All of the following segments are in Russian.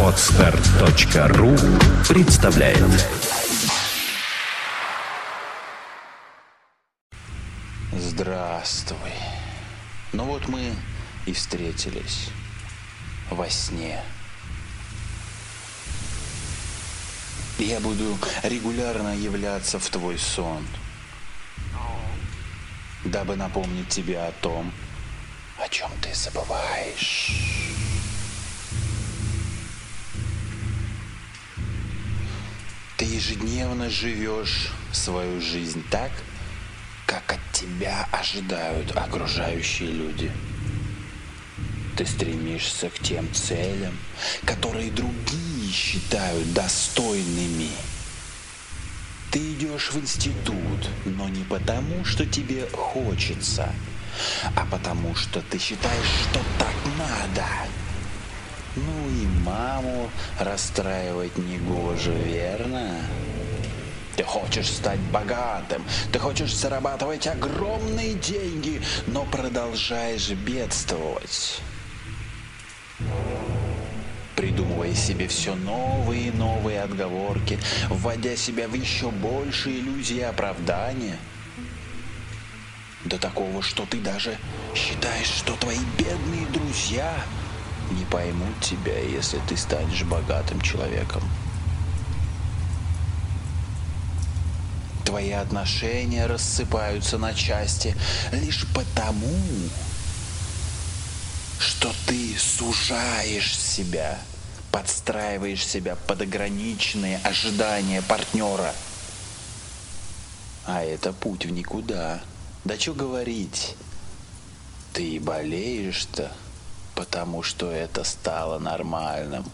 Отстар.ру представляет Здравствуй. Ну вот мы и встретились во сне. Я буду регулярно являться в твой сон, дабы напомнить тебе о том, о чем ты забываешь. Ежедневно живешь свою жизнь так, как от тебя ожидают окружающие люди. Ты стремишься к тем целям, которые другие считают достойными. Ты идешь в институт, но не потому, что тебе хочется, а потому, что ты считаешь, что так надо. Ну и маму расстраивать не гоже, верно? Ты хочешь стать богатым, ты хочешь зарабатывать огромные деньги, но продолжаешь бедствовать. Придумывая себе все новые и новые отговорки, вводя себя в еще большие иллюзии оправдания. До такого, что ты даже считаешь, что твои бедные друзья не поймут тебя, если ты станешь богатым человеком. Твои отношения рассыпаются на части лишь потому, что ты сужаешь себя, подстраиваешь себя под ограниченные ожидания партнера. А это путь в никуда. Да что говорить, ты болеешь-то, потому что это стало нормальным,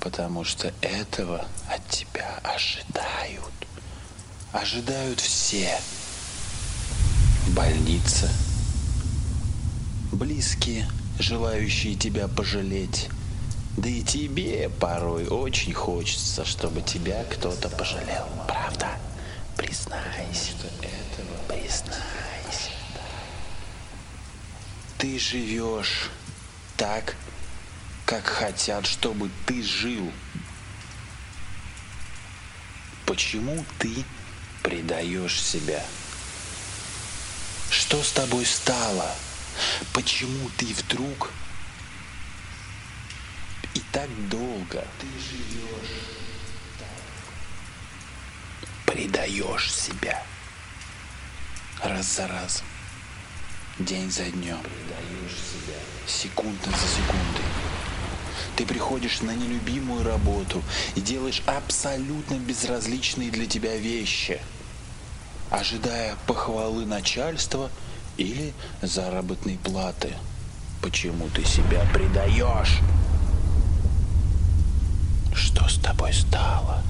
потому что этого от тебя ожидают. Ожидают все. Больница, близкие, желающие тебя пожалеть. Да и тебе порой очень хочется, чтобы тебя кто-то пожалел. Правда? Признайся. Признайся. Ты живешь так, как хотят, чтобы ты жил. Почему ты предаешь себя? Что с тобой стало? Почему ты вдруг и так долго ты живешь предаешь себя раз за разом, день за днем, секунда за секундой. Ты приходишь на нелюбимую работу и делаешь абсолютно безразличные для тебя вещи, ожидая похвалы начальства или заработной платы. Почему ты себя предаешь? Что с тобой стало?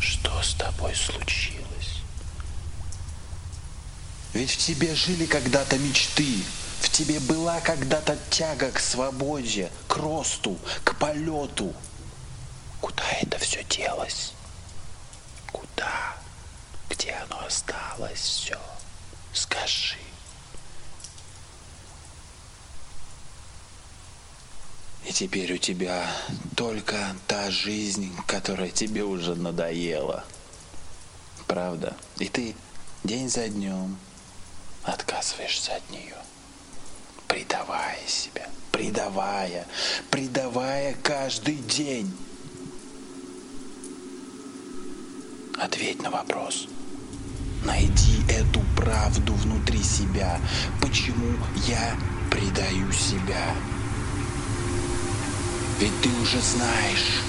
Что с тобой случилось? Ведь в тебе жили когда-то мечты, в тебе была когда-то тяга к свободе, к росту, к полету. Куда это все делось? Куда? Где оно осталось все? Скажи. И теперь у тебя только та жизнь, которая тебе уже надоела. Правда? И ты день за днем отказываешься от нее. Предавая себя, предавая, предавая каждый день. Ответь на вопрос. Найди эту правду внутри себя. Почему я предаю себя? Ведь ты уже знаешь,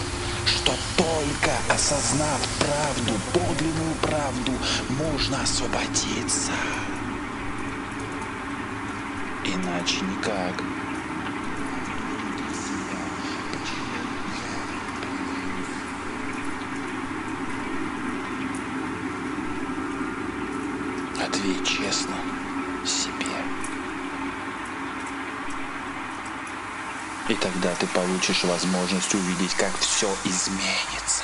что только осознав правду, подлинную правду, можно освободиться. Иначе никак. Ответь честно себе. И тогда ты получишь возможность увидеть, как все изменится.